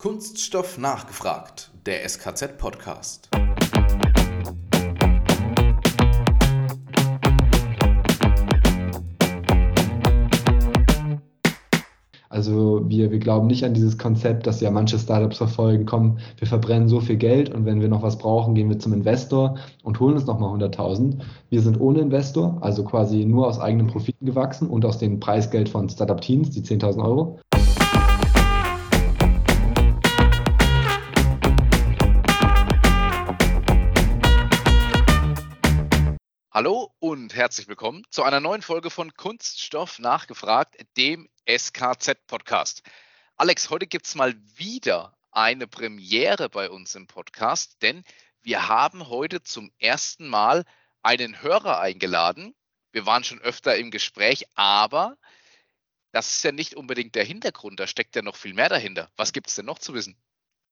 Kunststoff nachgefragt, der SKZ-Podcast. Also wir, wir glauben nicht an dieses Konzept, dass ja manche Startups verfolgen, komm, wir verbrennen so viel Geld und wenn wir noch was brauchen, gehen wir zum Investor und holen uns nochmal 100.000. Wir sind ohne Investor, also quasi nur aus eigenen Profiten gewachsen und aus dem Preisgeld von Startup Teams, die 10.000 Euro. Hallo und herzlich willkommen zu einer neuen Folge von Kunststoff nachgefragt, dem SKZ-Podcast. Alex, heute gibt es mal wieder eine Premiere bei uns im Podcast, denn wir haben heute zum ersten Mal einen Hörer eingeladen. Wir waren schon öfter im Gespräch, aber das ist ja nicht unbedingt der Hintergrund, da steckt ja noch viel mehr dahinter. Was gibt es denn noch zu wissen?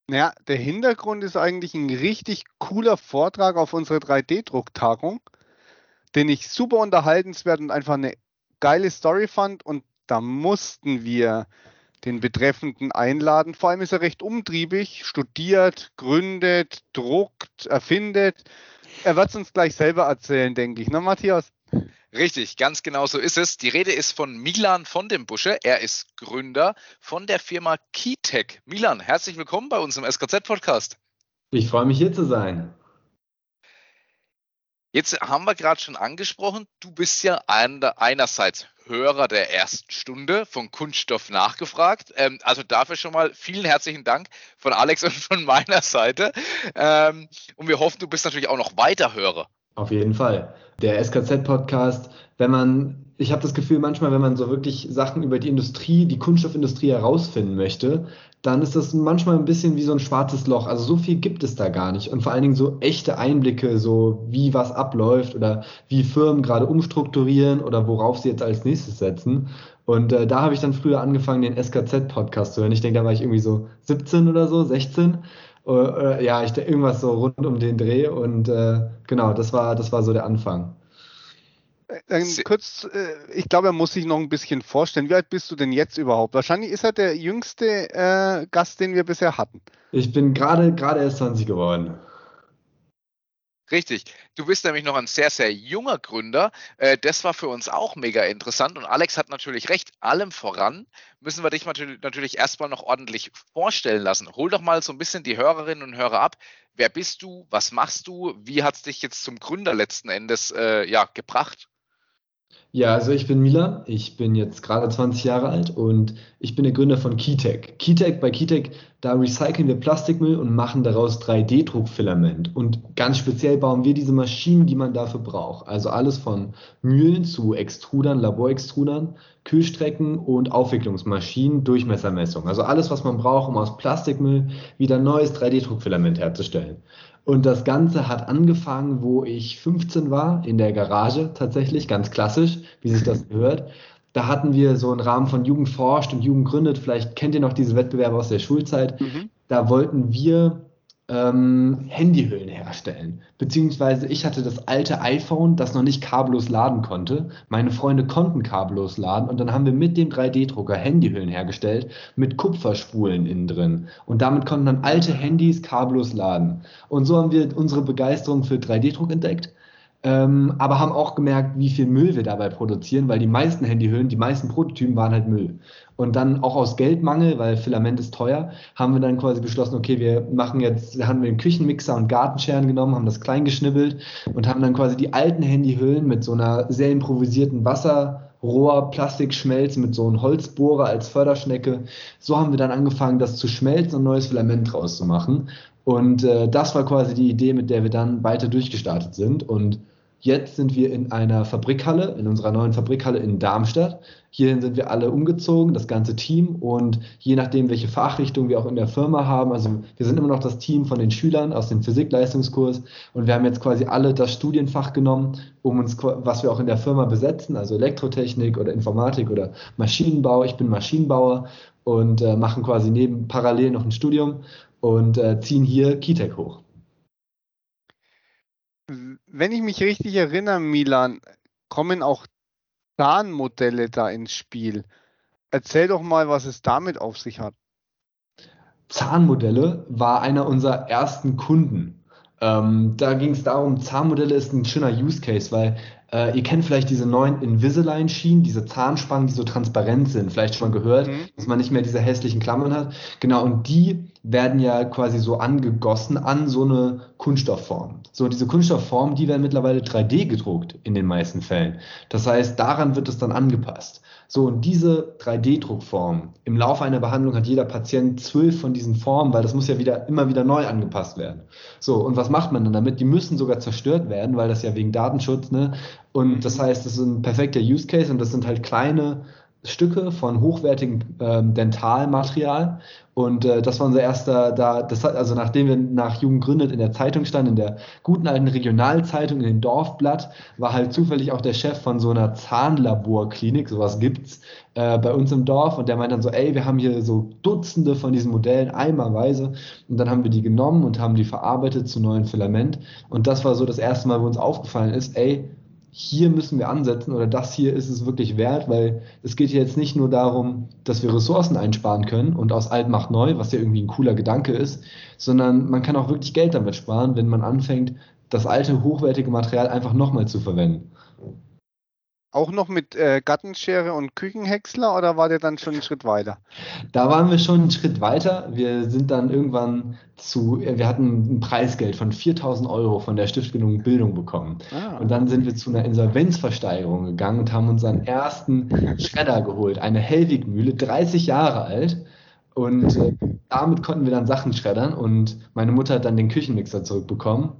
Ja, der Hintergrund ist eigentlich ein richtig cooler Vortrag auf unserer 3D-Drucktagung den ich super unterhaltenswert und einfach eine geile Story fand. Und da mussten wir den Betreffenden einladen. Vor allem ist er recht umtriebig, studiert, gründet, druckt, erfindet. Er wird es uns gleich selber erzählen, denke ich. Ne, Matthias? Richtig, ganz genau so ist es. Die Rede ist von Milan von dem Busche. Er ist Gründer von der Firma Keytech. Milan, herzlich willkommen bei uns im SKZ-Podcast. Ich freue mich hier zu sein. Jetzt haben wir gerade schon angesprochen, du bist ja einerseits Hörer der ersten Stunde von Kunststoff nachgefragt. Ähm, also dafür schon mal vielen herzlichen Dank von Alex und von meiner Seite. Ähm, und wir hoffen, du bist natürlich auch noch weiter Hörer. Auf jeden Fall. Der SKZ-Podcast, wenn man ich habe das Gefühl, manchmal, wenn man so wirklich Sachen über die Industrie, die Kunststoffindustrie herausfinden möchte, dann ist das manchmal ein bisschen wie so ein schwarzes Loch. Also so viel gibt es da gar nicht. Und vor allen Dingen so echte Einblicke, so wie was abläuft oder wie Firmen gerade umstrukturieren oder worauf sie jetzt als nächstes setzen. Und äh, da habe ich dann früher angefangen, den SKZ-Podcast zu hören. Ich denke, da war ich irgendwie so 17 oder so, 16. Äh, ja, ich irgendwas so rund um den Dreh. Und äh, genau, das war, das war so der Anfang. Dann kurz, äh, ich glaube, er muss sich noch ein bisschen vorstellen. Wie alt bist du denn jetzt überhaupt? Wahrscheinlich ist er der jüngste äh, Gast, den wir bisher hatten. Ich bin gerade gerade erst 20 geworden. Richtig. Du bist nämlich noch ein sehr, sehr junger Gründer. Äh, das war für uns auch mega interessant. Und Alex hat natürlich recht. Allem voran müssen wir dich natürlich erstmal noch ordentlich vorstellen lassen. Hol doch mal so ein bisschen die Hörerinnen und Hörer ab. Wer bist du? Was machst du? Wie hat es dich jetzt zum Gründer letzten Endes äh, ja, gebracht? Ja, also ich bin Mila, ich bin jetzt gerade 20 Jahre alt und ich bin der Gründer von Keytech. Keytech, bei Keytech, da recyceln wir Plastikmüll und machen daraus 3D-Druckfilament. Und ganz speziell bauen wir diese Maschinen, die man dafür braucht. Also alles von Mühlen zu Extrudern, Laborextrudern, Kühlstrecken und Aufwicklungsmaschinen, Durchmessermessung. Also alles, was man braucht, um aus Plastikmüll wieder neues 3D-Druckfilament herzustellen. Und das Ganze hat angefangen, wo ich 15 war, in der Garage tatsächlich, ganz klassisch, wie sich das gehört. Da hatten wir so einen Rahmen von Jugend forscht und Jugend gründet. Vielleicht kennt ihr noch diese Wettbewerbe aus der Schulzeit. Mhm. Da wollten wir ähm, Handyhüllen herstellen. Beziehungsweise ich hatte das alte iPhone, das noch nicht kabellos laden konnte. Meine Freunde konnten kabellos laden und dann haben wir mit dem 3D-Drucker Handyhüllen hergestellt mit Kupferspulen innen drin. Und damit konnten dann alte Handys kabellos laden. Und so haben wir unsere Begeisterung für 3D-Druck entdeckt ähm, aber haben auch gemerkt, wie viel Müll wir dabei produzieren, weil die meisten Handyhüllen, die meisten Prototypen waren halt Müll. Und dann auch aus Geldmangel, weil Filament ist teuer, haben wir dann quasi beschlossen, okay, wir machen jetzt, haben wir einen Küchenmixer und Gartenscheren genommen, haben das klein geschnibbelt und haben dann quasi die alten Handyhüllen mit so einer sehr improvisierten Wasserrohr, Plastikschmelz mit so einem Holzbohrer als Förderschnecke. So haben wir dann angefangen, das zu schmelzen und neues Filament draus zu machen. Und äh, das war quasi die Idee, mit der wir dann weiter durchgestartet sind. Und jetzt sind wir in einer Fabrikhalle, in unserer neuen Fabrikhalle in Darmstadt. Hierhin sind wir alle umgezogen, das ganze Team. Und je nachdem, welche Fachrichtung wir auch in der Firma haben, also wir sind immer noch das Team von den Schülern aus dem Physikleistungskurs. Und wir haben jetzt quasi alle das Studienfach genommen, um uns, was wir auch in der Firma besetzen, also Elektrotechnik oder Informatik oder Maschinenbau. Ich bin Maschinenbauer und äh, machen quasi neben parallel noch ein Studium und äh, ziehen hier Keytech hoch. Wenn ich mich richtig erinnere, Milan, kommen auch Zahnmodelle da ins Spiel. Erzähl doch mal, was es damit auf sich hat. Zahnmodelle war einer unserer ersten Kunden. Ähm, da ging es darum, Zahnmodelle ist ein schöner Use Case, weil äh, ihr kennt vielleicht diese neuen Invisalign-Schienen, diese Zahnspangen, die so transparent sind. Vielleicht schon mal gehört, mhm. dass man nicht mehr diese hässlichen Klammern hat. Genau, und die werden ja quasi so angegossen an so eine Kunststoffform. So, diese Kunststoffform, die werden mittlerweile 3D gedruckt in den meisten Fällen. Das heißt, daran wird es dann angepasst. So, und diese 3D-Druckform, im Laufe einer Behandlung hat jeder Patient zwölf von diesen Formen, weil das muss ja wieder immer wieder neu angepasst werden. So, und was macht man dann damit? Die müssen sogar zerstört werden, weil das ja wegen Datenschutz, ne? Und das heißt, das ist ein perfekter Use Case und das sind halt kleine Stücke von hochwertigem ähm, Dentalmaterial. Und äh, das war unser erster, da, das hat, also nachdem wir nach Jugend gründet in der Zeitung standen, in der guten alten Regionalzeitung, in dem Dorfblatt, war halt zufällig auch der Chef von so einer Zahnlaborklinik, sowas gibt's, äh, bei uns im Dorf. Und der meint dann so, ey, wir haben hier so Dutzende von diesen Modellen, eimerweise. Und dann haben wir die genommen und haben die verarbeitet zu neuen Filament. Und das war so das erste Mal, wo uns aufgefallen ist, ey, hier müssen wir ansetzen oder das hier ist es wirklich wert, weil es geht jetzt nicht nur darum, dass wir Ressourcen einsparen können und aus alt macht neu, was ja irgendwie ein cooler Gedanke ist, sondern man kann auch wirklich Geld damit sparen, wenn man anfängt, das alte hochwertige Material einfach nochmal zu verwenden. Auch noch mit äh, Gartenschere und Küchenhäcksler oder war der dann schon einen Schritt weiter? Da waren wir schon einen Schritt weiter. Wir sind dann irgendwann zu, äh, wir hatten ein Preisgeld von 4000 Euro von der Stiftung Bildung bekommen. Ah. Und dann sind wir zu einer Insolvenzversteigerung gegangen und haben unseren ersten Schredder geholt. Eine Hellwig-Mühle, 30 Jahre alt. Und äh, damit konnten wir dann Sachen schreddern und meine Mutter hat dann den Küchenmixer zurückbekommen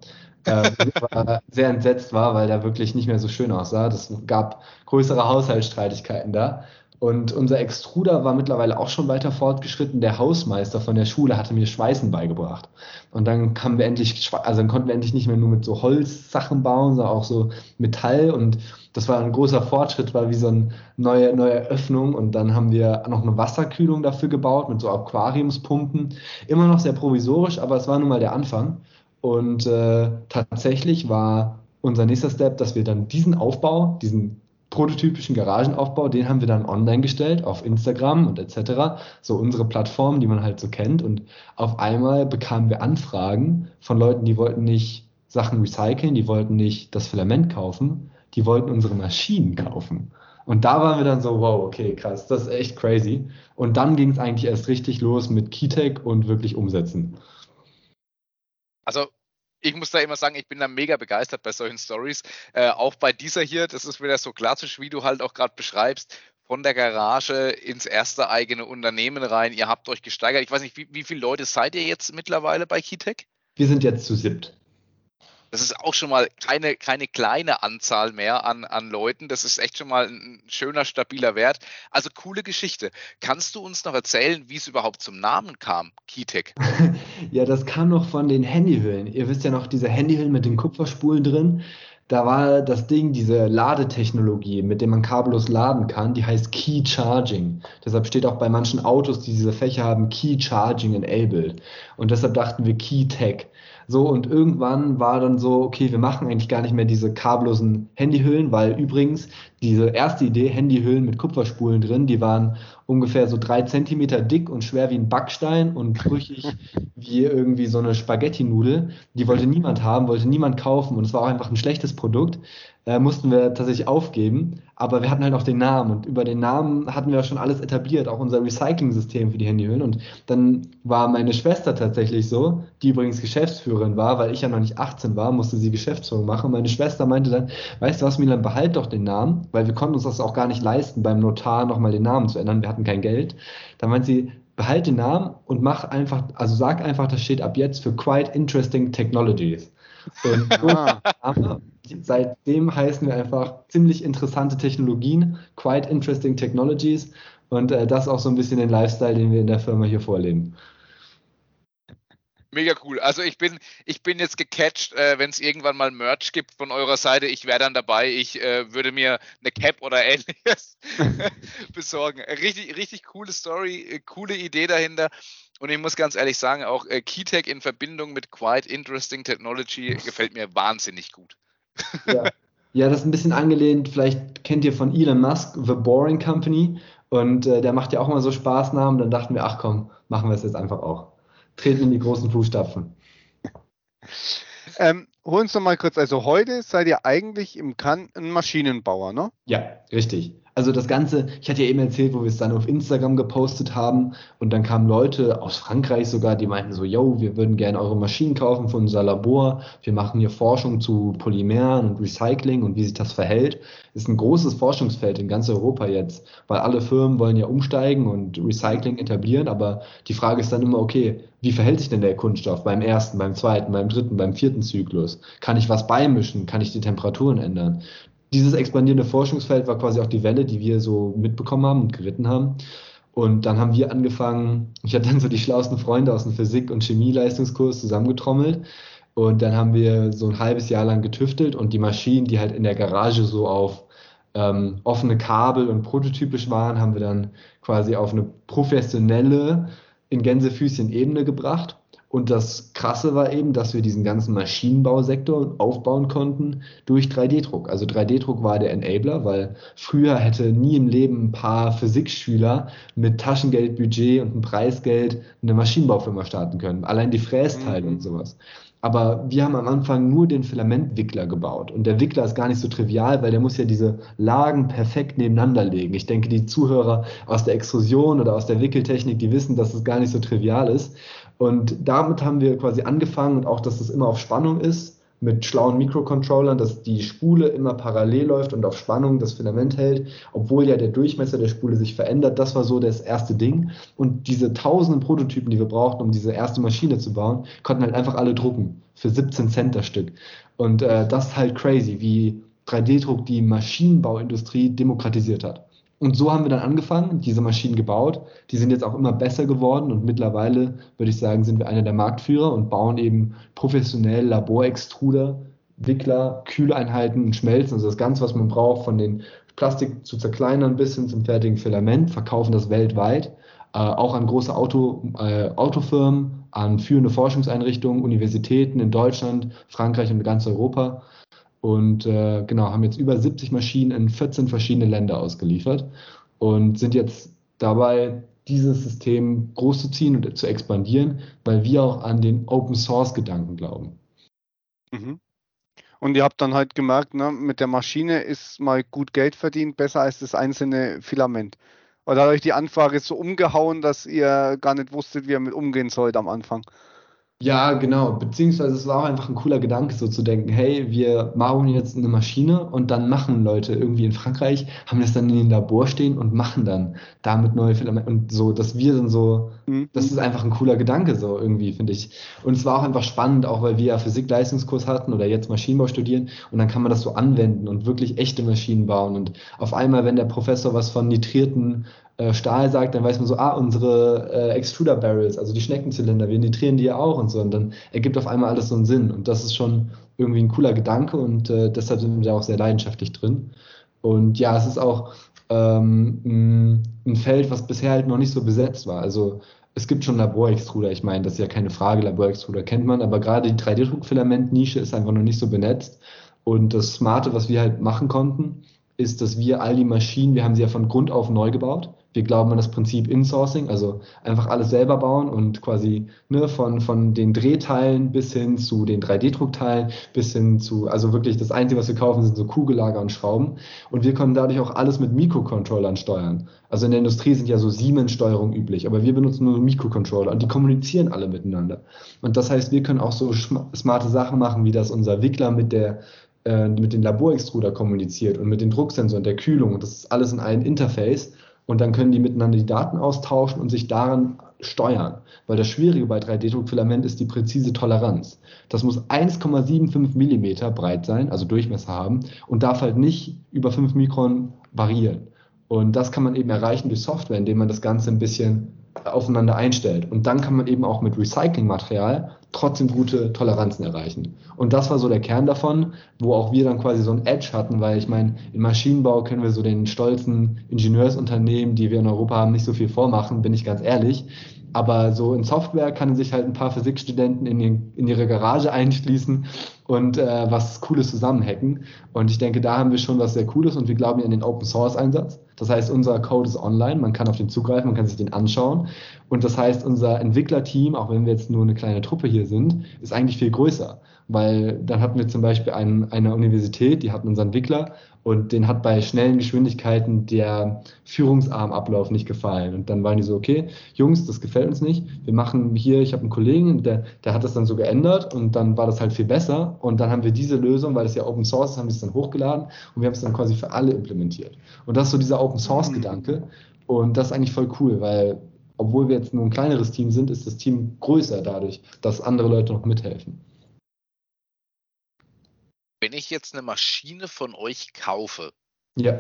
äh, sehr entsetzt war, weil der wirklich nicht mehr so schön aussah. Das gab größere Haushaltsstreitigkeiten da. Und unser Extruder war mittlerweile auch schon weiter fortgeschritten. Der Hausmeister von der Schule hatte mir Schweißen beigebracht. Und dann kamen wir endlich, also dann konnten wir endlich nicht mehr nur mit so Holzsachen bauen, sondern auch so Metall. Und das war ein großer Fortschritt, war wie so eine neue, neue Öffnung. Und dann haben wir noch eine Wasserkühlung dafür gebaut mit so Aquariumspumpen. Immer noch sehr provisorisch, aber es war nun mal der Anfang. Und äh, tatsächlich war unser nächster Step, dass wir dann diesen Aufbau, diesen prototypischen Garagenaufbau, den haben wir dann online gestellt auf Instagram und etc. So unsere Plattform, die man halt so kennt. Und auf einmal bekamen wir Anfragen von Leuten, die wollten nicht Sachen recyceln, die wollten nicht das Filament kaufen, die wollten unsere Maschinen kaufen. Und da waren wir dann so, wow, okay, krass, das ist echt crazy. Und dann ging es eigentlich erst richtig los mit Keytech und wirklich umsetzen. Also ich muss da immer sagen, ich bin da mega begeistert bei solchen Stories. Äh, auch bei dieser hier, das ist wieder so klassisch, wie du halt auch gerade beschreibst, von der Garage ins erste eigene Unternehmen rein. Ihr habt euch gesteigert. Ich weiß nicht, wie, wie viele Leute seid ihr jetzt mittlerweile bei Keytech? Wir sind jetzt zu siebt. Das ist auch schon mal keine, keine kleine Anzahl mehr an, an Leuten. Das ist echt schon mal ein schöner, stabiler Wert. Also coole Geschichte. Kannst du uns noch erzählen, wie es überhaupt zum Namen kam, Keytech? ja, das kam noch von den Handyhüllen. Ihr wisst ja noch, diese Handyhüllen mit den Kupferspulen drin. Da war das Ding, diese Ladetechnologie, mit der man kabellos laden kann, die heißt Key Charging. Deshalb steht auch bei manchen Autos, die diese Fächer haben, Key Charging enabled. Und deshalb dachten wir Key Tech. So, und irgendwann war dann so, okay, wir machen eigentlich gar nicht mehr diese kabellosen Handyhüllen, weil übrigens diese erste Idee, Handyhüllen mit Kupferspulen drin, die waren ungefähr so drei Zentimeter dick und schwer wie ein Backstein und brüchig wie irgendwie so eine Spaghetti-Nudel. Die wollte niemand haben, wollte niemand kaufen und es war auch einfach ein schlechtes Produkt äh, mussten wir tatsächlich aufgeben. Aber wir hatten halt auch den Namen und über den Namen hatten wir schon alles etabliert, auch unser Recycling-System für die Handyhüllen. Und dann war meine Schwester tatsächlich so, die übrigens Geschäftsführerin war, weil ich ja noch nicht 18 war, musste sie Geschäftsführung machen. Und meine Schwester meinte dann, weißt du was, Milan, behalt doch den Namen, weil wir konnten uns das auch gar nicht leisten, beim Notar nochmal den Namen zu ändern. Wir hatten kein Geld. Da meinte sie, behalt den Namen und mach einfach, also sag einfach, das steht ab jetzt für Quite Interesting Technologies. Und so. Seitdem heißen wir einfach ziemlich interessante Technologien, quite interesting technologies. Und äh, das auch so ein bisschen den Lifestyle, den wir in der Firma hier vorleben. Mega cool. Also ich bin, ich bin jetzt gecatcht, äh, wenn es irgendwann mal Merch gibt von eurer Seite. Ich wäre dann dabei. Ich äh, würde mir eine Cap oder ähnliches besorgen. Richtig, richtig coole Story, äh, coole Idee dahinter. Und ich muss ganz ehrlich sagen, auch äh, Keytech in Verbindung mit Quite Interesting Technology gefällt mir wahnsinnig gut. Ja. ja, das ist ein bisschen angelehnt. Vielleicht kennt ihr von Elon Musk The Boring Company. Und äh, der macht ja auch immer so Spaßnamen. Dann dachten wir, ach komm, machen wir es jetzt einfach auch. treten in die großen Fußstapfen. Ähm, hol uns doch mal kurz, also heute seid ihr eigentlich im Kann ein Maschinenbauer, ne? Ja, richtig also das Ganze, ich hatte ja eben erzählt, wo wir es dann auf Instagram gepostet haben und dann kamen Leute aus Frankreich sogar, die meinten so, yo, wir würden gerne eure Maschinen kaufen von unser Labor, wir machen hier Forschung zu Polymeren und Recycling und wie sich das verhält. Ist ein großes Forschungsfeld in ganz Europa jetzt, weil alle Firmen wollen ja umsteigen und Recycling etablieren, aber die Frage ist dann immer, okay, wie verhält sich denn der Kunststoff beim ersten, beim zweiten, beim dritten, beim vierten Zyklus? Kann ich was beimischen? Kann ich die Temperaturen ändern? Dieses expandierende Forschungsfeld war quasi auch die Welle, die wir so mitbekommen haben und geritten haben. Und dann haben wir angefangen, ich hatte dann so die schlauesten Freunde aus dem Physik- und Chemieleistungskurs zusammengetrommelt. Und dann haben wir so ein halbes Jahr lang getüftelt und die Maschinen, die halt in der Garage so auf ähm, offene Kabel und prototypisch waren, haben wir dann quasi auf eine professionelle, in Gänsefüßchen Ebene gebracht. Und das Krasse war eben, dass wir diesen ganzen Maschinenbausektor aufbauen konnten durch 3D-Druck. Also 3D-Druck war der Enabler, weil früher hätte nie im Leben ein paar Physikschüler mit Taschengeldbudget und einem Preisgeld eine Maschinenbaufirma starten können. Allein die Frästeile mhm. und sowas. Aber wir haben am Anfang nur den Filamentwickler gebaut. Und der Wickler ist gar nicht so trivial, weil der muss ja diese Lagen perfekt nebeneinander legen. Ich denke, die Zuhörer aus der Extrusion oder aus der Wickeltechnik, die wissen, dass es gar nicht so trivial ist. Und damit haben wir quasi angefangen und auch, dass es immer auf Spannung ist mit schlauen Mikrocontrollern, dass die Spule immer parallel läuft und auf Spannung das Filament hält, obwohl ja der Durchmesser der Spule sich verändert. Das war so das erste Ding. Und diese tausenden Prototypen, die wir brauchten, um diese erste Maschine zu bauen, konnten halt einfach alle drucken für 17 Cent das Stück. Und äh, das ist halt crazy, wie 3D-Druck die Maschinenbauindustrie demokratisiert hat. Und so haben wir dann angefangen, diese Maschinen gebaut. Die sind jetzt auch immer besser geworden und mittlerweile würde ich sagen, sind wir einer der Marktführer und bauen eben professionell Laborextruder, Wickler, Kühleinheiten und Schmelzen, also das Ganze, was man braucht, von den Plastik zu zerkleinern bis hin zum fertigen Filament, verkaufen das weltweit, äh, auch an große Auto, äh, Autofirmen, an führende Forschungseinrichtungen, Universitäten in Deutschland, Frankreich und ganz Europa und äh, genau, haben jetzt über 70 Maschinen in 14 verschiedene Länder ausgeliefert und sind jetzt dabei, dieses System groß zu ziehen und zu expandieren, weil wir auch an den Open Source Gedanken glauben. Mhm. Und ihr habt dann halt gemerkt, ne, mit der Maschine ist mal gut Geld verdient, besser als das einzelne Filament. Oder hat euch die Anfrage so umgehauen, dass ihr gar nicht wusstet, wie ihr mit umgehen sollt am Anfang? Ja, genau. Beziehungsweise es war auch einfach ein cooler Gedanke, so zu denken, hey, wir machen jetzt eine Maschine und dann machen Leute irgendwie in Frankreich, haben das dann in den Labor stehen und machen dann damit neue Filamente und so, dass wir dann so, mhm. das ist einfach ein cooler Gedanke, so irgendwie, finde ich. Und es war auch einfach spannend, auch weil wir ja Physik-Leistungskurs hatten oder jetzt Maschinenbau studieren und dann kann man das so anwenden und wirklich echte Maschinen bauen und auf einmal, wenn der Professor was von nitrierten äh, Stahl sagt, dann weiß man so, ah, unsere äh, Extruder Barrels, also die Schneckenzylinder, wir nitrieren die ja auch und so. Und dann ergibt auf einmal alles so einen Sinn. Und das ist schon irgendwie ein cooler Gedanke und äh, deshalb sind wir da auch sehr leidenschaftlich drin. Und ja, es ist auch ähm, ein Feld, was bisher halt noch nicht so besetzt war. Also es gibt schon Laborextruder, ich meine, das ist ja keine Frage, Laborextruder kennt man, aber gerade die 3D-Druckfilament-Nische ist einfach noch nicht so benetzt. Und das Smarte, was wir halt machen konnten, ist, dass wir all die Maschinen, wir haben sie ja von Grund auf neu gebaut. Wir glauben an das Prinzip Insourcing, also einfach alles selber bauen und quasi ne, von, von den Drehteilen bis hin zu den 3D-Druckteilen bis hin zu, also wirklich das Einzige, was wir kaufen, sind so Kugellager und Schrauben. Und wir können dadurch auch alles mit Mikrocontrollern steuern. Also in der Industrie sind ja so Siemens-Steuerungen üblich, aber wir benutzen nur Mikrocontroller und die kommunizieren alle miteinander. Und das heißt, wir können auch so smarte Sachen machen, wie das unser Wickler mit der äh, mit den Laborextruder kommuniziert und mit den Drucksensoren, der Kühlung. Und das ist alles in einem Interface. Und dann können die miteinander die Daten austauschen und sich daran steuern. Weil das Schwierige bei 3D-Druckfilament ist die präzise Toleranz. Das muss 1,75 Millimeter breit sein, also Durchmesser haben, und darf halt nicht über 5 Mikron variieren. Und das kann man eben erreichen durch Software, indem man das Ganze ein bisschen aufeinander einstellt. Und dann kann man eben auch mit Recyclingmaterial trotzdem gute Toleranzen erreichen. Und das war so der Kern davon, wo auch wir dann quasi so ein Edge hatten, weil ich meine, im Maschinenbau können wir so den stolzen Ingenieursunternehmen, die wir in Europa haben, nicht so viel vormachen, bin ich ganz ehrlich. Aber so in Software kann sich halt ein paar Physikstudenten in, die, in ihre Garage einschließen und äh, was Cooles zusammenhacken. Und ich denke, da haben wir schon was sehr Cooles und wir glauben an den Open Source Einsatz. Das heißt, unser Code ist online, man kann auf den zugreifen, man kann sich den anschauen. Und das heißt, unser Entwicklerteam, auch wenn wir jetzt nur eine kleine Truppe hier sind, ist eigentlich viel größer. Weil dann hatten wir zum Beispiel ein, eine Universität, die hatten unseren Entwickler und den hat bei schnellen Geschwindigkeiten der Führungsarmablauf nicht gefallen. Und dann waren die so, okay, Jungs, das gefällt uns nicht. Wir machen hier, ich habe einen Kollegen, der, der hat das dann so geändert und dann war das halt viel besser. Und dann haben wir diese Lösung, weil es ja Open Source ist, haben wir es dann hochgeladen und wir haben es dann quasi für alle implementiert. Und das ist so dieser Open Source Gedanke. Und das ist eigentlich voll cool, weil obwohl wir jetzt nur ein kleineres Team sind, ist das Team größer dadurch, dass andere Leute noch mithelfen. Wenn ich jetzt eine Maschine von euch kaufe, ja.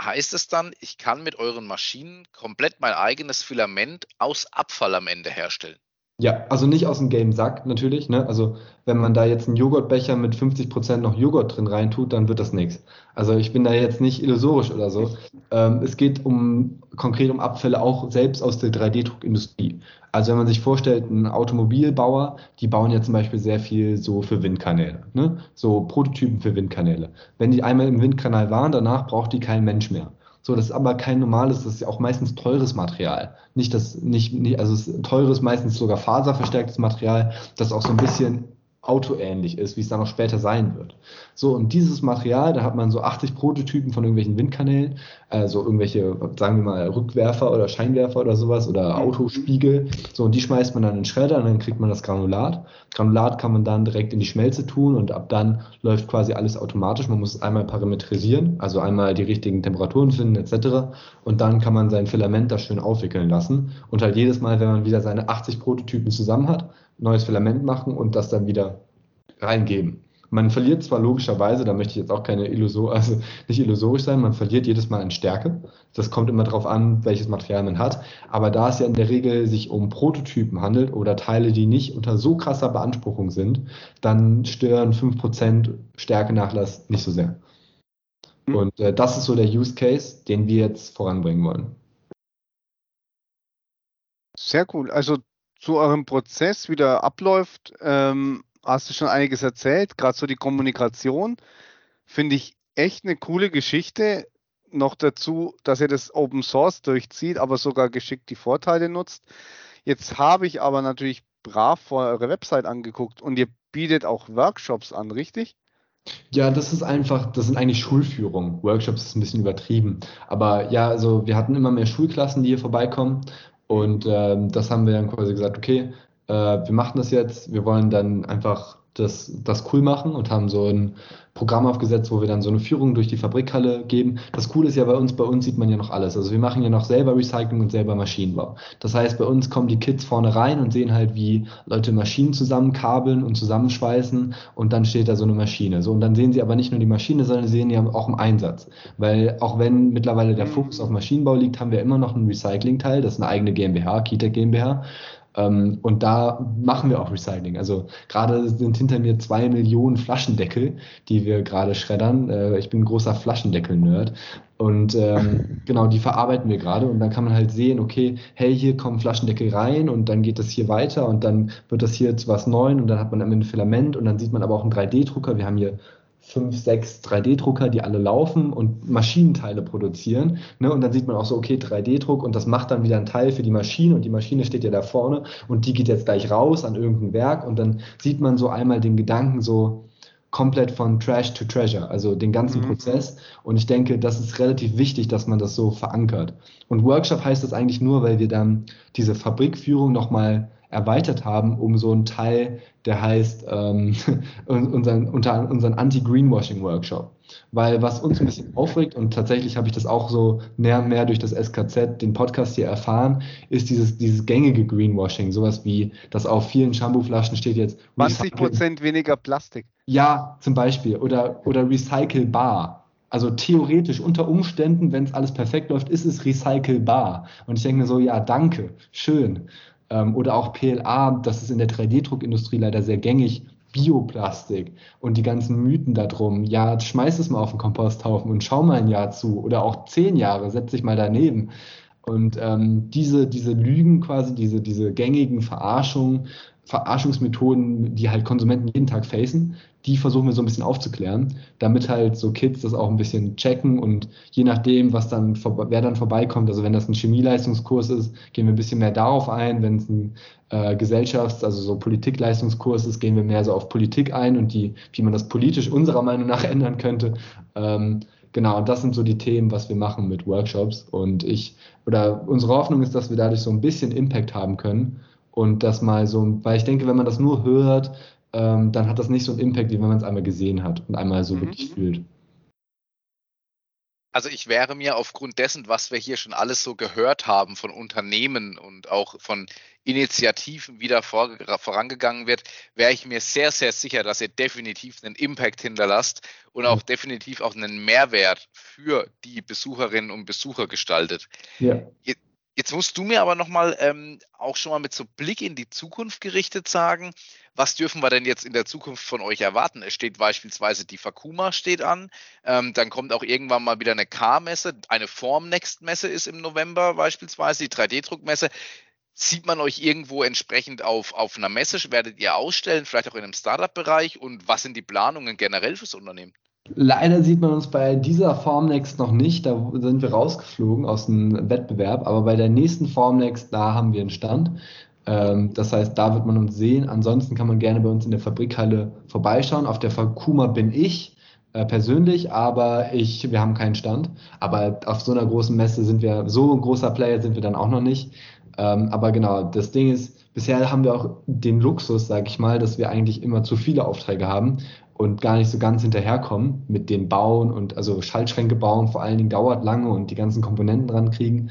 heißt es dann, ich kann mit euren Maschinen komplett mein eigenes Filament aus Abfall am Ende herstellen? Ja, also nicht aus dem gelben Sack natürlich. Ne? Also wenn man da jetzt einen Joghurtbecher mit 50% noch Joghurt drin reintut, dann wird das nichts. Also ich bin da jetzt nicht illusorisch oder so. Ähm, es geht um konkret um Abfälle auch selbst aus der 3D-Druckindustrie. Also wenn man sich vorstellt, ein Automobilbauer, die bauen ja zum Beispiel sehr viel so für Windkanäle, ne? so Prototypen für Windkanäle. Wenn die einmal im Windkanal waren, danach braucht die kein Mensch mehr. So, das ist aber kein normales, das ist ja auch meistens teures Material. Nicht das, nicht, nicht also es ist teures, meistens sogar faserverstärktes Material, das auch so ein bisschen autoähnlich ist, wie es dann auch später sein wird. So, und dieses Material, da hat man so 80 Prototypen von irgendwelchen Windkanälen, also irgendwelche, sagen wir mal, Rückwerfer oder Scheinwerfer oder sowas oder Autospiegel. So, und die schmeißt man dann in den Schredder und dann kriegt man das Granulat. Granulat kann man dann direkt in die Schmelze tun und ab dann läuft quasi alles automatisch. Man muss es einmal parametrisieren, also einmal die richtigen Temperaturen finden etc. Und dann kann man sein Filament da schön aufwickeln lassen. Und halt jedes Mal, wenn man wieder seine 80 Prototypen zusammen hat, neues Filament machen und das dann wieder reingeben. Man verliert zwar logischerweise, da möchte ich jetzt auch keine Illusor, also nicht illusorisch sein, man verliert jedes Mal an Stärke. Das kommt immer darauf an, welches Material man hat. Aber da es ja in der Regel sich um Prototypen handelt oder Teile, die nicht unter so krasser Beanspruchung sind, dann stören 5% Stärkenachlass nicht so sehr. Mhm. Und äh, das ist so der Use Case, den wir jetzt voranbringen wollen. Sehr cool. Also zu eurem Prozess, wie der abläuft, ähm, hast du schon einiges erzählt. Gerade so die Kommunikation finde ich echt eine coole Geschichte. Noch dazu, dass ihr das Open Source durchzieht, aber sogar geschickt die Vorteile nutzt. Jetzt habe ich aber natürlich brav vor eure Website angeguckt und ihr bietet auch Workshops an, richtig? Ja, das ist einfach, das sind eigentlich Schulführungen. Workshops ist ein bisschen übertrieben. Aber ja, also wir hatten immer mehr Schulklassen, die hier vorbeikommen und ähm, das haben wir dann quasi gesagt, okay, äh, wir machen das jetzt, wir wollen dann einfach das, das cool machen und haben so ein Programm aufgesetzt, wo wir dann so eine Führung durch die Fabrikhalle geben. Das Coole ist ja bei uns, bei uns sieht man ja noch alles. Also wir machen ja noch selber Recycling und selber Maschinenbau. Das heißt, bei uns kommen die Kids vorne rein und sehen halt, wie Leute Maschinen zusammenkabeln und zusammenschweißen und dann steht da so eine Maschine. So, und dann sehen sie aber nicht nur die Maschine, sondern sie sehen ja auch im Einsatz. Weil auch wenn mittlerweile der Fokus auf Maschinenbau liegt, haben wir immer noch einen Recycling-Teil, das ist eine eigene GmbH, Kita GmbH. Ähm, und da machen wir auch Recycling. Also gerade sind hinter mir zwei Millionen Flaschendeckel, die wir gerade schreddern. Äh, ich bin ein großer Flaschendeckel-Nerd. Und ähm, genau, die verarbeiten wir gerade und dann kann man halt sehen, okay, hey, hier kommen Flaschendeckel rein und dann geht das hier weiter und dann wird das hier zu was Neuem und dann hat man am Ende Filament und dann sieht man aber auch einen 3D-Drucker. Wir haben hier fünf, sechs 3D-Drucker, die alle laufen und Maschinenteile produzieren. Ne? Und dann sieht man auch so, okay, 3D-Druck und das macht dann wieder ein Teil für die Maschine und die Maschine steht ja da vorne und die geht jetzt gleich raus an irgendein Werk und dann sieht man so einmal den Gedanken so komplett von Trash to Treasure, also den ganzen mhm. Prozess. Und ich denke, das ist relativ wichtig, dass man das so verankert. Und Workshop heißt das eigentlich nur, weil wir dann diese Fabrikführung nochmal erweitert haben um so einen Teil, der heißt ähm, unseren, unter unseren Anti-Greenwashing-Workshop. Weil was uns ein bisschen aufregt, und tatsächlich habe ich das auch so näher und mehr durch das SKZ, den Podcast hier erfahren, ist dieses, dieses gängige Greenwashing. Sowas wie, dass auf vielen Shampoo-Flaschen steht jetzt 20 Prozent weniger Plastik. Ja, zum Beispiel. Oder, oder recycelbar. Also theoretisch unter Umständen, wenn es alles perfekt läuft, ist es recycelbar. Und ich denke mir so, ja, danke, schön. Ähm, oder auch PLA, das ist in der 3D-Druckindustrie leider sehr gängig. Bioplastik und die ganzen Mythen darum. Ja, schmeiß es mal auf den Komposthaufen und schau mal ein Jahr zu oder auch zehn Jahre, setz dich mal daneben. Und ähm, diese, diese Lügen quasi, diese, diese gängigen Verarschungen, Verarschungsmethoden, die halt Konsumenten jeden Tag facen, die versuchen wir so ein bisschen aufzuklären, damit halt so Kids das auch ein bisschen checken und je nachdem, was dann, wer dann vorbeikommt, also wenn das ein Chemieleistungskurs ist, gehen wir ein bisschen mehr darauf ein, wenn es ein äh, Gesellschafts-, also so Politikleistungskurs ist, gehen wir mehr so auf Politik ein und die, wie man das politisch unserer Meinung nach ändern könnte. Ähm, genau, das sind so die Themen, was wir machen mit Workshops und ich, oder unsere Hoffnung ist, dass wir dadurch so ein bisschen Impact haben können und das mal so, weil ich denke, wenn man das nur hört, ähm, dann hat das nicht so einen Impact, wie wenn man es einmal gesehen hat und einmal so mhm. wirklich fühlt. Also ich wäre mir aufgrund dessen, was wir hier schon alles so gehört haben von Unternehmen und auch von Initiativen wieder vor, vorangegangen wird, wäre ich mir sehr, sehr sicher, dass ihr definitiv einen Impact hinterlasst und auch definitiv auch einen Mehrwert für die Besucherinnen und Besucher gestaltet. Ja. Jetzt musst du mir aber nochmal ähm, auch schon mal mit so Blick in die Zukunft gerichtet sagen, was dürfen wir denn jetzt in der Zukunft von euch erwarten? Es steht beispielsweise die Fakuma steht an, ähm, dann kommt auch irgendwann mal wieder eine K-Messe, eine Form-Next-Messe ist im November beispielsweise, die 3D-Druckmesse. Sieht man euch irgendwo entsprechend auf, auf einer Messe? Werdet ihr ausstellen, vielleicht auch in einem Startup-Bereich? Und was sind die Planungen generell fürs Unternehmen? Leider sieht man uns bei dieser Formnext noch nicht. Da sind wir rausgeflogen aus dem Wettbewerb. Aber bei der nächsten Formnext, da haben wir einen Stand. Ähm, das heißt, da wird man uns sehen. Ansonsten kann man gerne bei uns in der Fabrikhalle vorbeischauen. Auf der Fakuma bin ich äh, persönlich, aber ich, wir haben keinen Stand. Aber auf so einer großen Messe sind wir, so ein großer Player sind wir dann auch noch nicht. Ähm, aber genau, das Ding ist, bisher haben wir auch den Luxus, sage ich mal, dass wir eigentlich immer zu viele Aufträge haben und gar nicht so ganz hinterherkommen mit den Bauen und also Schaltschränke bauen, vor allen Dingen dauert lange und die ganzen Komponenten dran kriegen.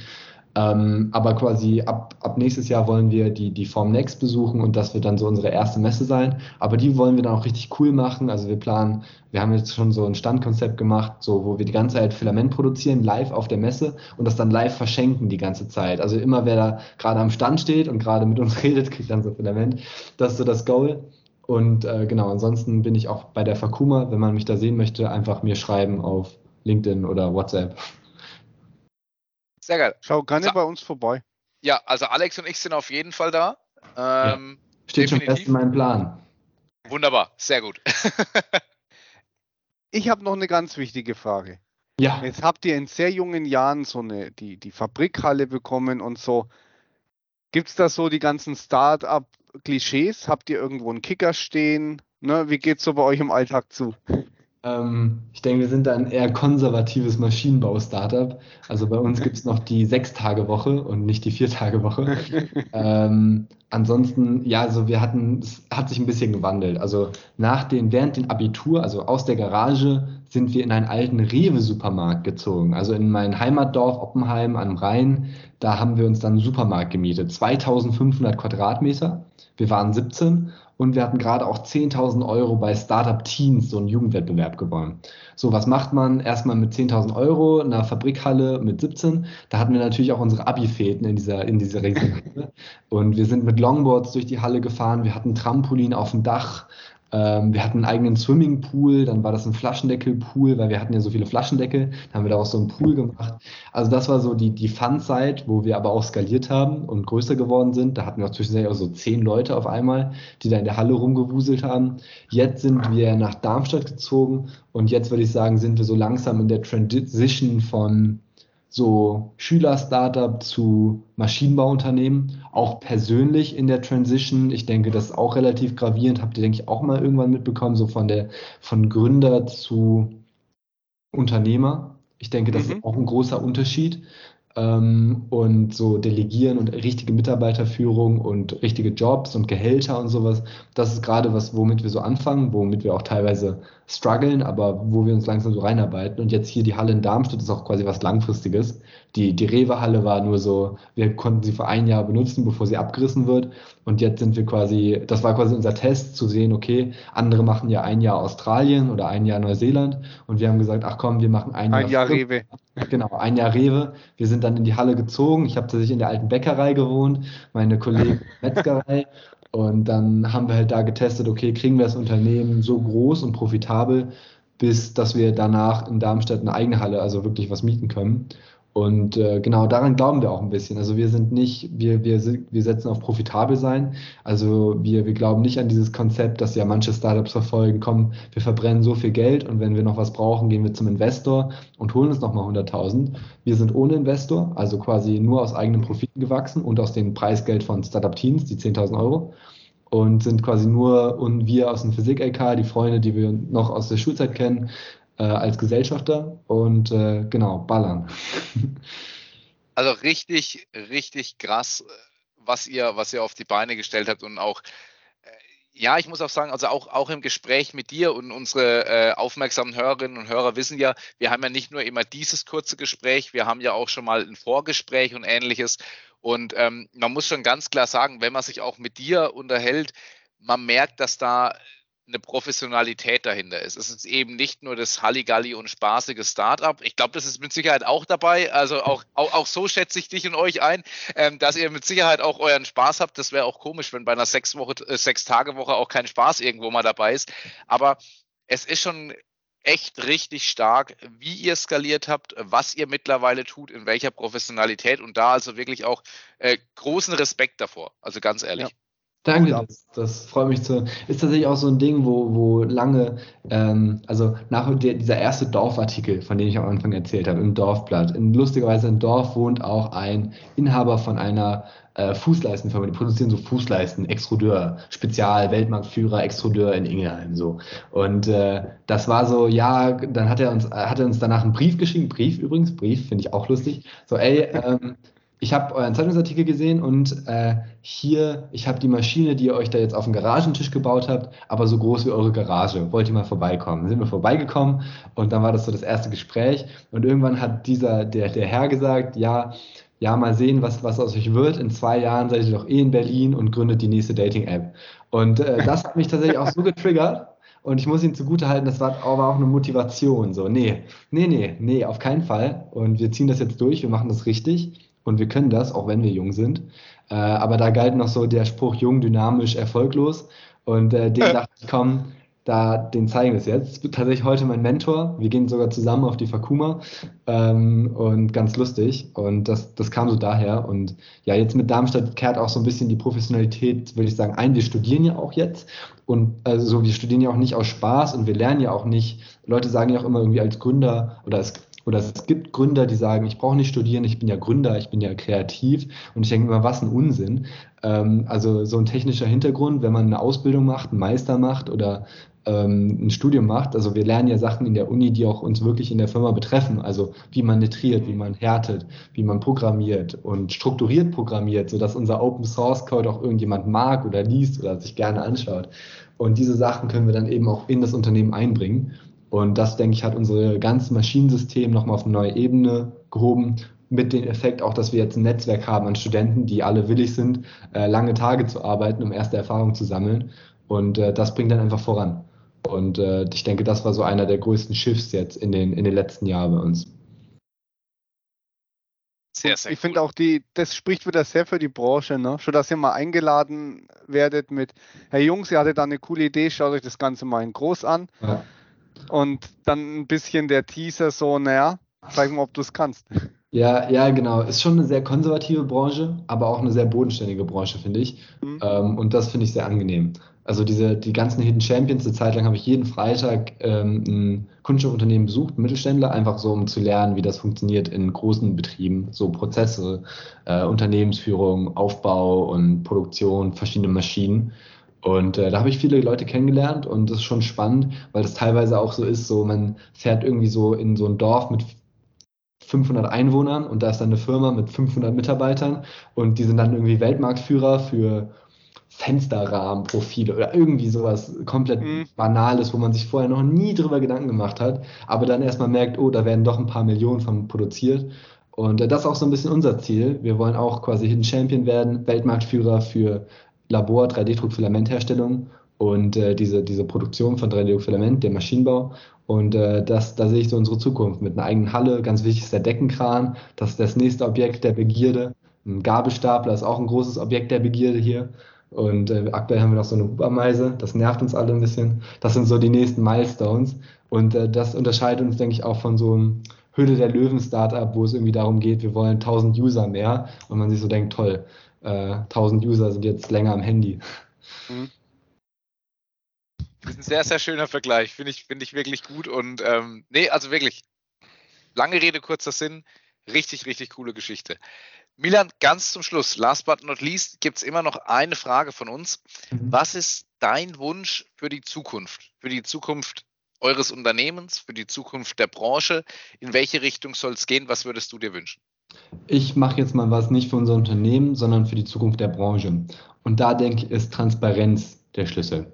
Ähm, aber quasi ab, ab nächstes Jahr wollen wir die, die Form Next besuchen und das wird dann so unsere erste Messe sein. Aber die wollen wir dann auch richtig cool machen. Also wir planen, wir haben jetzt schon so ein Standkonzept gemacht, so wo wir die ganze Zeit Filament produzieren, live auf der Messe und das dann live verschenken die ganze Zeit. Also immer wer da gerade am Stand steht und gerade mit uns redet, kriegt dann so Filament. Das ist so das Goal. Und äh, genau, ansonsten bin ich auch bei der Fakuma, wenn man mich da sehen möchte, einfach mir schreiben auf LinkedIn oder WhatsApp. Sehr geil. Schau gerne so, bei uns vorbei. Ja, also Alex und ich sind auf jeden Fall da. Ähm, ja, steht definitiv. schon fest in meinem Plan. Wunderbar, sehr gut. ich habe noch eine ganz wichtige Frage. Ja. Jetzt habt ihr in sehr jungen Jahren so eine, die, die Fabrikhalle bekommen und so. Gibt es da so die ganzen Start-up Klischees? Habt ihr irgendwo einen Kicker stehen? Ne, wie es so bei euch im Alltag zu? Ähm, ich denke, wir sind da ein eher konservatives Maschinenbau-Startup. Also bei uns gibt es noch die Sechs-Tage-Woche und nicht die Vier-Tage-Woche. ähm, ansonsten, ja, also wir hatten, es hat sich ein bisschen gewandelt. Also nach den, während dem Abitur, also aus der Garage, sind wir in einen alten Rewe-Supermarkt gezogen. Also in mein Heimatdorf Oppenheim am Rhein, da haben wir uns dann einen Supermarkt gemietet. 2500 Quadratmeter. Wir waren 17 und wir hatten gerade auch 10.000 Euro bei Startup Teens, so einen Jugendwettbewerb gewonnen. So, was macht man erstmal mit 10.000 Euro in einer Fabrikhalle mit 17? Da hatten wir natürlich auch unsere Abi-Fäden in dieser, in dieser Riesenhalle. Und wir sind mit Longboards durch die Halle gefahren, wir hatten Trampolin auf dem Dach, wir hatten einen eigenen Swimmingpool, dann war das ein Flaschendeckelpool, weil wir hatten ja so viele Flaschendeckel, dann haben wir daraus so einen Pool gemacht. Also das war so die, die Fun-Zeit, wo wir aber auch skaliert haben und größer geworden sind. Da hatten wir auch zwischendurch auch so zehn Leute auf einmal, die da in der Halle rumgewuselt haben. Jetzt sind wir nach Darmstadt gezogen und jetzt würde ich sagen, sind wir so langsam in der Transition von so Schüler-Startup zu Maschinenbauunternehmen, auch persönlich in der Transition. Ich denke, das ist auch relativ gravierend. Habt ihr, denke ich, auch mal irgendwann mitbekommen, so von der von Gründer zu Unternehmer. Ich denke, das mhm. ist auch ein großer Unterschied ähm, und so delegieren und richtige Mitarbeiterführung und richtige Jobs und Gehälter und sowas. Das ist gerade was, womit wir so anfangen, womit wir auch teilweise strugglen, aber wo wir uns langsam so reinarbeiten. Und jetzt hier die Halle in Darmstadt ist auch quasi was Langfristiges. Die, die Rewe-Halle war nur so, wir konnten sie für ein Jahr benutzen, bevor sie abgerissen wird. Und jetzt sind wir quasi, das war quasi unser Test, zu sehen, okay, andere machen ja ein Jahr Australien oder ein Jahr Neuseeland. Und wir haben gesagt, ach komm, wir machen ein, ein Jahr, Jahr Rewe. Genau, ein Jahr Rewe. Wir sind dann in die Halle gezogen. Ich habe tatsächlich in der alten Bäckerei gewohnt, meine Kollegen Metzgerei. Und dann haben wir halt da getestet, okay, kriegen wir das Unternehmen so groß und profitabel, bis dass wir danach in Darmstadt eine eigene Halle, also wirklich was mieten können. Und äh, genau daran glauben wir auch ein bisschen. Also wir sind nicht, wir, wir, wir setzen auf profitabel sein. Also wir, wir glauben nicht an dieses Konzept, dass ja manche Startups verfolgen, komm, wir verbrennen so viel Geld und wenn wir noch was brauchen, gehen wir zum Investor und holen uns nochmal 100.000. Wir sind ohne Investor, also quasi nur aus eigenen Profiten gewachsen und aus dem Preisgeld von Startup Teens, die 10.000 Euro. Und sind quasi nur und wir aus dem Physik-LK, die Freunde, die wir noch aus der Schulzeit kennen, äh, als Gesellschafter und äh, genau, ballern. Also richtig, richtig krass, was ihr, was ihr auf die Beine gestellt habt und auch äh, ja, ich muss auch sagen, also auch, auch im Gespräch mit dir und unsere äh, aufmerksamen Hörerinnen und Hörer wissen ja, wir haben ja nicht nur immer dieses kurze Gespräch, wir haben ja auch schon mal ein Vorgespräch und ähnliches. Und ähm, man muss schon ganz klar sagen, wenn man sich auch mit dir unterhält, man merkt, dass da eine Professionalität dahinter ist. Es ist eben nicht nur das Halligalli und spaßige Startup. Ich glaube, das ist mit Sicherheit auch dabei. Also auch, auch, auch so schätze ich dich und euch ein, ähm, dass ihr mit Sicherheit auch euren Spaß habt. Das wäre auch komisch, wenn bei einer sechs, Woche, äh, sechs Tage Woche auch kein Spaß irgendwo mal dabei ist. Aber es ist schon echt richtig stark, wie ihr skaliert habt, was ihr mittlerweile tut, in welcher Professionalität und da also wirklich auch äh, großen Respekt davor. Also ganz ehrlich. Ja. Danke, das, das, freut mich zu. Ist tatsächlich auch so ein Ding, wo, wo lange, ähm, also nach der, dieser erste Dorfartikel, von dem ich am Anfang erzählt habe, im Dorfblatt. In, lustigerweise im Dorf wohnt auch ein Inhaber von einer äh, Fußleistenfirma, die produzieren so Fußleisten, Extrudeur, Spezial, Weltmarktführer, Extrudeur in Ingelheim, so. Und äh, das war so, ja, dann hat er uns, hat er uns danach einen Brief geschrieben, Brief übrigens, Brief, finde ich auch lustig. So, ey, ähm, ich habe euren Zeitungsartikel gesehen und äh, hier, ich habe die Maschine, die ihr euch da jetzt auf dem Garagentisch gebaut habt, aber so groß wie eure Garage. Wollt ihr mal vorbeikommen? Dann sind wir vorbeigekommen und dann war das so das erste Gespräch und irgendwann hat dieser, der, der Herr gesagt, ja, ja, mal sehen, was, was aus euch wird. In zwei Jahren seid ihr doch eh in Berlin und gründet die nächste Dating-App. Und äh, das hat mich tatsächlich auch so getriggert. Und ich muss ihn zugutehalten, das war aber auch eine Motivation. So, nee, nee, nee, nee, auf keinen Fall. Und wir ziehen das jetzt durch, wir machen das richtig und wir können das, auch wenn wir jung sind. Äh, aber da galt noch so der Spruch jung, dynamisch, erfolglos. Und äh, den dachte ich, komm, da, den zeigen wir es jetzt. Tatsächlich heute mein Mentor. Wir gehen sogar zusammen auf die Fakuma ähm, und ganz lustig. Und das, das kam so daher. Und ja, jetzt mit Darmstadt kehrt auch so ein bisschen die Professionalität, würde ich sagen, ein. Wir studieren ja auch jetzt. Und also wir studieren ja auch nicht aus Spaß und wir lernen ja auch nicht. Leute sagen ja auch immer irgendwie als Gründer oder als oder es gibt Gründer, die sagen, ich brauche nicht studieren, ich bin ja Gründer, ich bin ja kreativ. Und ich denke immer, was ein Unsinn. Ähm, also so ein technischer Hintergrund, wenn man eine Ausbildung macht, einen Meister macht oder ähm, ein Studium macht. Also wir lernen ja Sachen in der Uni, die auch uns wirklich in der Firma betreffen. Also wie man nitriert, wie man härtet, wie man programmiert und strukturiert programmiert, sodass unser Open Source Code auch irgendjemand mag oder liest oder sich gerne anschaut. Und diese Sachen können wir dann eben auch in das Unternehmen einbringen. Und das, denke ich, hat unser ganzes Maschinensystem nochmal auf eine neue Ebene gehoben. Mit dem Effekt auch, dass wir jetzt ein Netzwerk haben an Studenten, die alle willig sind, äh, lange Tage zu arbeiten, um erste Erfahrungen zu sammeln. Und äh, das bringt dann einfach voran. Und äh, ich denke, das war so einer der größten Shifts jetzt in den, in den letzten Jahren bei uns. Sehr, sehr ich cool. finde auch, die, das spricht wieder sehr für die Branche, ne? Schon, dass ihr mal eingeladen werdet mit, Herr Jungs, ihr hattet da eine coole Idee, schaut euch das Ganze mal in groß an. Ja. Und dann ein bisschen der Teaser so, naja, zeig mal, ob du es kannst. Ja, ja, genau. Ist schon eine sehr konservative Branche, aber auch eine sehr bodenständige Branche, finde ich. Mhm. Ähm, und das finde ich sehr angenehm. Also diese, die ganzen Hidden Champions, eine Zeit lang habe ich jeden Freitag ähm, ein Kunststoffunternehmen besucht, Mittelständler, einfach so, um zu lernen, wie das funktioniert in großen Betrieben, so Prozesse, äh, Unternehmensführung, Aufbau und Produktion, verschiedene Maschinen. Und äh, da habe ich viele Leute kennengelernt und das ist schon spannend, weil das teilweise auch so ist, so man fährt irgendwie so in so ein Dorf mit 500 Einwohnern und da ist dann eine Firma mit 500 Mitarbeitern und die sind dann irgendwie Weltmarktführer für Fensterrahmenprofile oder irgendwie sowas komplett mhm. Banales, wo man sich vorher noch nie drüber Gedanken gemacht hat, aber dann erstmal merkt, oh, da werden doch ein paar Millionen von produziert. Und äh, das ist auch so ein bisschen unser Ziel. Wir wollen auch quasi Hidden Champion werden, Weltmarktführer für Labor 3D-Druckfilamentherstellung und äh, diese, diese Produktion von 3D-Filament, der Maschinenbau. Und äh, das, da sehe ich so unsere Zukunft mit einer eigenen Halle. Ganz wichtig ist der Deckenkran. Das ist das nächste Objekt der Begierde. Ein Gabelstapler ist auch ein großes Objekt der Begierde hier. Und äh, aktuell haben wir noch so eine Hubermeise. Das nervt uns alle ein bisschen. Das sind so die nächsten Milestones. Und äh, das unterscheidet uns, denke ich, auch von so einem Hülle der Löwen-Startup, wo es irgendwie darum geht, wir wollen 1000 User mehr und man sich so denkt, toll, äh, 1000 User sind jetzt länger am Handy. Mhm. Das ist ein sehr, sehr schöner Vergleich. Finde ich, find ich wirklich gut. Und ähm, nee, also wirklich, lange Rede, kurzer Sinn. Richtig, richtig coole Geschichte. Milan, ganz zum Schluss, last but not least, gibt es immer noch eine Frage von uns. Mhm. Was ist dein Wunsch für die Zukunft? Für die Zukunft eures Unternehmens, für die Zukunft der Branche? In welche Richtung soll es gehen? Was würdest du dir wünschen? Ich mache jetzt mal was nicht für unser Unternehmen, sondern für die Zukunft der Branche. Und da denke ich, ist Transparenz der Schlüssel.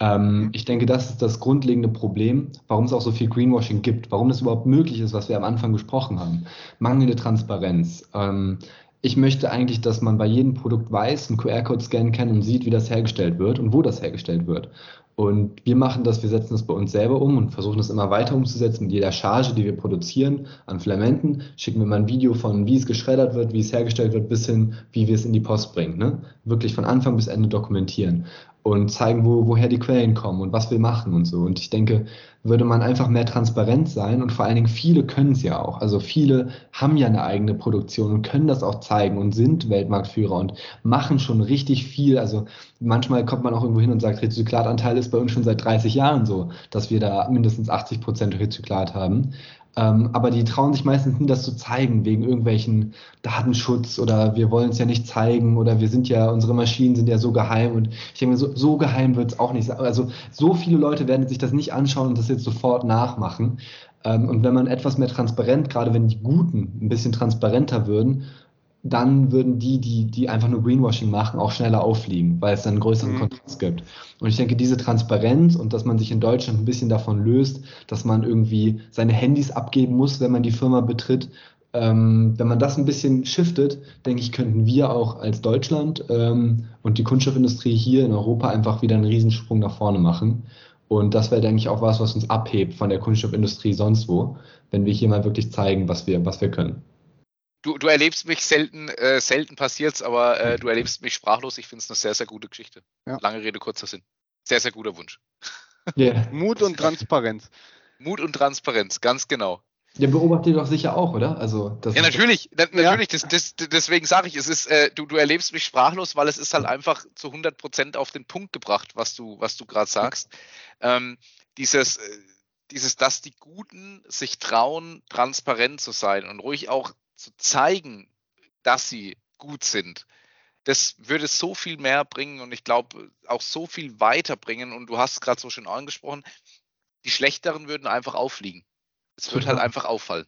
Ähm, ich denke, das ist das grundlegende Problem, warum es auch so viel Greenwashing gibt, warum es überhaupt möglich ist, was wir am Anfang besprochen haben. Mangelnde Transparenz. Ähm, ich möchte eigentlich, dass man bei jedem Produkt weiß, einen QR-Code scannen kann und sieht, wie das hergestellt wird und wo das hergestellt wird. Und wir machen das, wir setzen das bei uns selber um und versuchen das immer weiter umzusetzen. Mit jeder Charge, die wir produzieren an Filamenten, schicken wir mal ein Video von, wie es geschreddert wird, wie es hergestellt wird, bis hin, wie wir es in die Post bringen. Ne? Wirklich von Anfang bis Ende dokumentieren und zeigen, wo, woher die Quellen kommen und was wir machen und so. Und ich denke, würde man einfach mehr transparent sein und vor allen Dingen viele können es ja auch. Also viele haben ja eine eigene Produktion und können das auch zeigen und sind Weltmarktführer und machen schon richtig viel. Also manchmal kommt man auch irgendwo hin und sagt, Rezyklatanteil ist bei uns schon seit 30 Jahren so, dass wir da mindestens 80 Prozent Rezyklat haben. Ähm, aber die trauen sich meistens nie, das zu zeigen, wegen irgendwelchen Datenschutz oder wir wollen es ja nicht zeigen oder wir sind ja, unsere Maschinen sind ja so geheim und ich denke mir, so, so geheim wird es auch nicht sein. Also so viele Leute werden sich das nicht anschauen und das jetzt sofort nachmachen. Ähm, und wenn man etwas mehr transparent, gerade wenn die Guten ein bisschen transparenter würden, dann würden die, die, die einfach nur Greenwashing machen, auch schneller auffliegen, weil es dann einen größeren mhm. Kontrast gibt. Und ich denke, diese Transparenz und dass man sich in Deutschland ein bisschen davon löst, dass man irgendwie seine Handys abgeben muss, wenn man die Firma betritt, ähm, wenn man das ein bisschen shiftet, denke ich, könnten wir auch als Deutschland ähm, und die Kunststoffindustrie hier in Europa einfach wieder einen Riesensprung nach vorne machen. Und das wäre, denke ich, auch was, was uns abhebt von der Kunststoffindustrie sonst wo, wenn wir hier mal wirklich zeigen, was wir, was wir können du, du erlebst mich selten, äh, selten passiert's, aber äh, du erlebst mich sprachlos. Ich finde es eine sehr, sehr gute Geschichte. Ja. Lange Rede, kurzer Sinn. Sehr, sehr guter Wunsch. Yeah. Mut und Transparenz. Mut und Transparenz, ganz genau. Ja, beobachtet ihr doch sicher auch, oder? Also, ja, natürlich, na, natürlich. Ja. Das, das, deswegen sage ich, es ist, äh, du, du erlebst mich sprachlos, weil es ist halt einfach zu 100 Prozent auf den Punkt gebracht, was du, was du gerade sagst. Ähm, dieses, äh, dieses, dass die Guten sich trauen, transparent zu sein und ruhig auch zu zeigen, dass sie gut sind, das würde so viel mehr bringen und ich glaube auch so viel weiterbringen. Und du hast es gerade so schön angesprochen, die Schlechteren würden einfach auffliegen. Es wird halt einfach auffallen.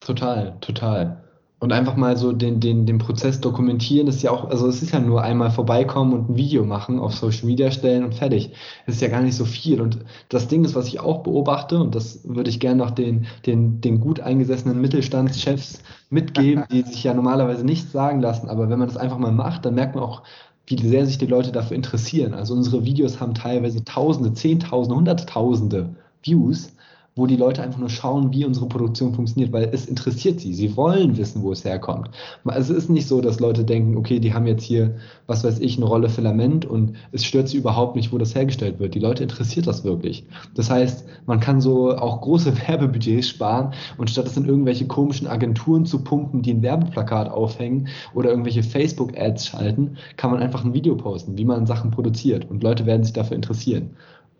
Total, total und einfach mal so den, den, den Prozess dokumentieren, das ist ja auch, also es ist ja nur einmal vorbeikommen und ein Video machen, auf Social Media stellen und fertig. Das ist ja gar nicht so viel. Und das Ding ist, was ich auch beobachte, und das würde ich gerne noch den, den, den gut eingesessenen Mittelstandschefs mitgeben, die sich ja normalerweise nichts sagen lassen, aber wenn man das einfach mal macht, dann merkt man auch, wie sehr sich die Leute dafür interessieren. Also unsere Videos haben teilweise Tausende, Zehntausende, Hunderttausende Views wo die Leute einfach nur schauen, wie unsere Produktion funktioniert, weil es interessiert sie. Sie wollen wissen, wo es herkommt. Es ist nicht so, dass Leute denken, okay, die haben jetzt hier, was weiß ich, eine Rolle Filament und es stört sie überhaupt nicht, wo das hergestellt wird. Die Leute interessiert das wirklich. Das heißt, man kann so auch große Werbebudgets sparen und statt es in irgendwelche komischen Agenturen zu pumpen, die ein Werbeplakat aufhängen oder irgendwelche Facebook-Ads schalten, kann man einfach ein Video posten, wie man Sachen produziert und Leute werden sich dafür interessieren.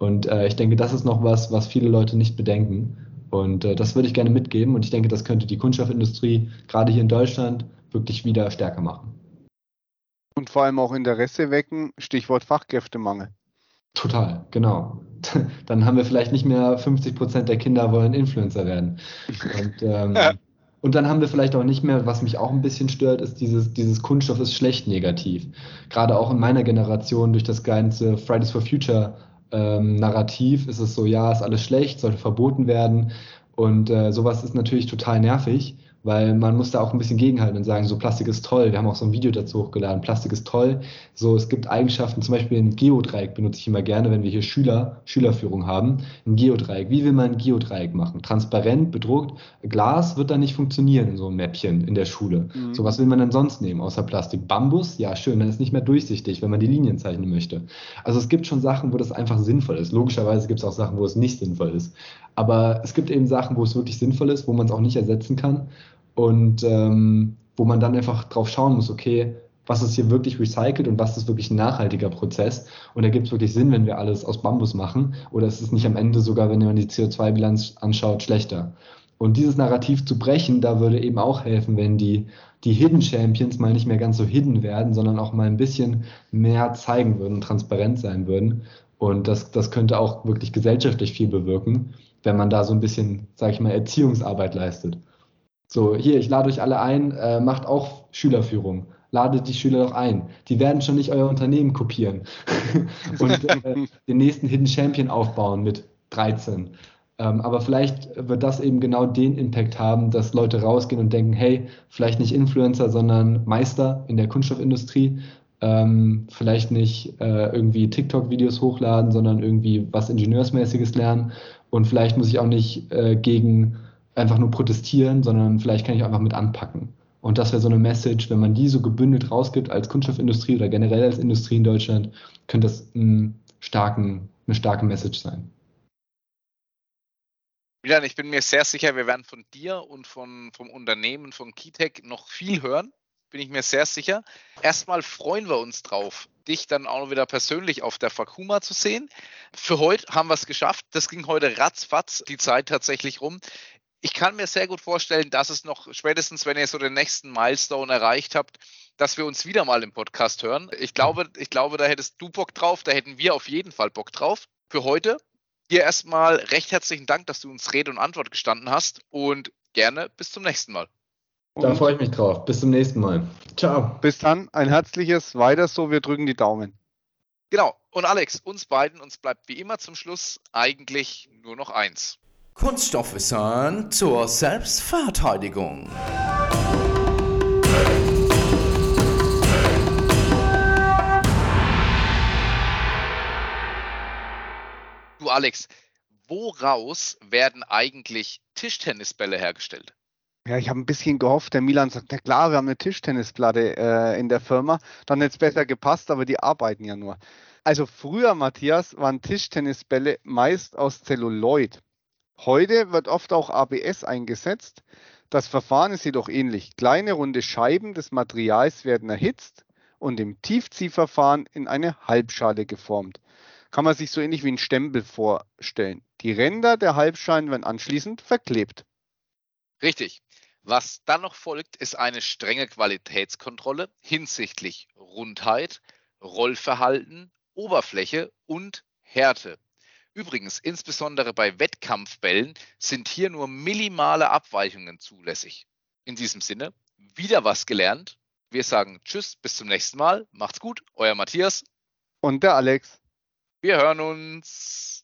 Und äh, ich denke, das ist noch was, was viele Leute nicht bedenken. Und äh, das würde ich gerne mitgeben. Und ich denke, das könnte die Kunststoffindustrie gerade hier in Deutschland wirklich wieder stärker machen. Und vor allem auch Interesse wecken, Stichwort Fachkräftemangel. Total, genau. Dann haben wir vielleicht nicht mehr 50 Prozent der Kinder wollen Influencer werden. Und, ähm, und dann haben wir vielleicht auch nicht mehr, was mich auch ein bisschen stört, ist dieses, dieses Kunststoff ist schlecht negativ. Gerade auch in meiner Generation durch das ganze Fridays for Future ähm, Narrativ ist es so, ja, ist alles schlecht, sollte verboten werden. Und äh, sowas ist natürlich total nervig. Weil man muss da auch ein bisschen gegenhalten und sagen, so Plastik ist toll. Wir haben auch so ein Video dazu hochgeladen. Plastik ist toll. So, es gibt Eigenschaften, zum Beispiel ein Geodreieck benutze ich immer gerne, wenn wir hier Schüler, Schülerführung haben. Ein Geodreieck. Wie will man ein Geodreieck machen? Transparent, bedruckt. Glas wird da nicht funktionieren in so einem Mäppchen in der Schule. Mhm. So, was will man denn sonst nehmen außer Plastik? Bambus? Ja, schön, dann ist nicht mehr durchsichtig, wenn man die Linien zeichnen möchte. Also es gibt schon Sachen, wo das einfach sinnvoll ist. Logischerweise gibt es auch Sachen, wo es nicht sinnvoll ist. Aber es gibt eben Sachen, wo es wirklich sinnvoll ist, wo man es auch nicht ersetzen kann und ähm, wo man dann einfach drauf schauen muss, okay, was ist hier wirklich recycelt und was ist wirklich ein nachhaltiger Prozess. Und da gibt es wirklich Sinn, wenn wir alles aus Bambus machen. Oder ist es nicht am Ende sogar, wenn man die CO2-Bilanz anschaut, schlechter. Und dieses Narrativ zu brechen, da würde eben auch helfen, wenn die, die Hidden Champions mal nicht mehr ganz so hidden werden, sondern auch mal ein bisschen mehr zeigen würden transparent sein würden. Und das, das könnte auch wirklich gesellschaftlich viel bewirken, wenn man da so ein bisschen, sage ich mal, Erziehungsarbeit leistet. So, hier, ich lade euch alle ein, äh, macht auch Schülerführung. Ladet die Schüler doch ein. Die werden schon nicht euer Unternehmen kopieren und äh, den nächsten Hidden Champion aufbauen mit 13. Ähm, aber vielleicht wird das eben genau den Impact haben, dass Leute rausgehen und denken, hey, vielleicht nicht Influencer, sondern Meister in der Kunststoffindustrie. Ähm, vielleicht nicht äh, irgendwie TikTok-Videos hochladen, sondern irgendwie was Ingenieursmäßiges lernen. Und vielleicht muss ich auch nicht äh, gegen einfach nur protestieren, sondern vielleicht kann ich einfach mit anpacken. Und das wäre so eine Message, wenn man die so gebündelt rausgibt als Kunststoffindustrie oder generell als Industrie in Deutschland, könnte das einen starken, eine starke Message sein. Milan, ich bin mir sehr sicher, wir werden von dir und von, vom Unternehmen von Keytech noch viel hören. Bin ich mir sehr sicher. Erstmal freuen wir uns drauf, dich dann auch wieder persönlich auf der Fakuma zu sehen. Für heute haben wir es geschafft. Das ging heute ratzfatz die Zeit tatsächlich rum ich kann mir sehr gut vorstellen, dass es noch spätestens, wenn ihr so den nächsten Milestone erreicht habt, dass wir uns wieder mal im Podcast hören. Ich glaube, ich glaube, da hättest du Bock drauf, da hätten wir auf jeden Fall Bock drauf. Für heute dir erstmal recht herzlichen Dank, dass du uns Rede und Antwort gestanden hast und gerne bis zum nächsten Mal. Da freue ich mich drauf. Bis zum nächsten Mal. Ciao. Bis dann. Ein herzliches Weiter so. Wir drücken die Daumen. Genau. Und Alex, uns beiden, uns bleibt wie immer zum Schluss eigentlich nur noch eins. Kunststoffwissern zur Selbstverteidigung. Du Alex, woraus werden eigentlich Tischtennisbälle hergestellt? Ja, ich habe ein bisschen gehofft, der Milan sagt, na klar, wir haben eine Tischtennisplatte äh, in der Firma. Dann hätte es besser gepasst, aber die arbeiten ja nur. Also früher, Matthias, waren Tischtennisbälle meist aus Zelluloid. Heute wird oft auch ABS eingesetzt. Das Verfahren ist jedoch ähnlich. Kleine runde Scheiben des Materials werden erhitzt und im Tiefziehverfahren in eine Halbschale geformt. Kann man sich so ähnlich wie ein Stempel vorstellen. Die Ränder der Halbschalen werden anschließend verklebt. Richtig. Was dann noch folgt, ist eine strenge Qualitätskontrolle hinsichtlich Rundheit, Rollverhalten, Oberfläche und Härte. Übrigens, insbesondere bei Wettkampfbällen sind hier nur minimale Abweichungen zulässig. In diesem Sinne, wieder was gelernt. Wir sagen Tschüss, bis zum nächsten Mal. Macht's gut, euer Matthias. Und der Alex. Wir hören uns.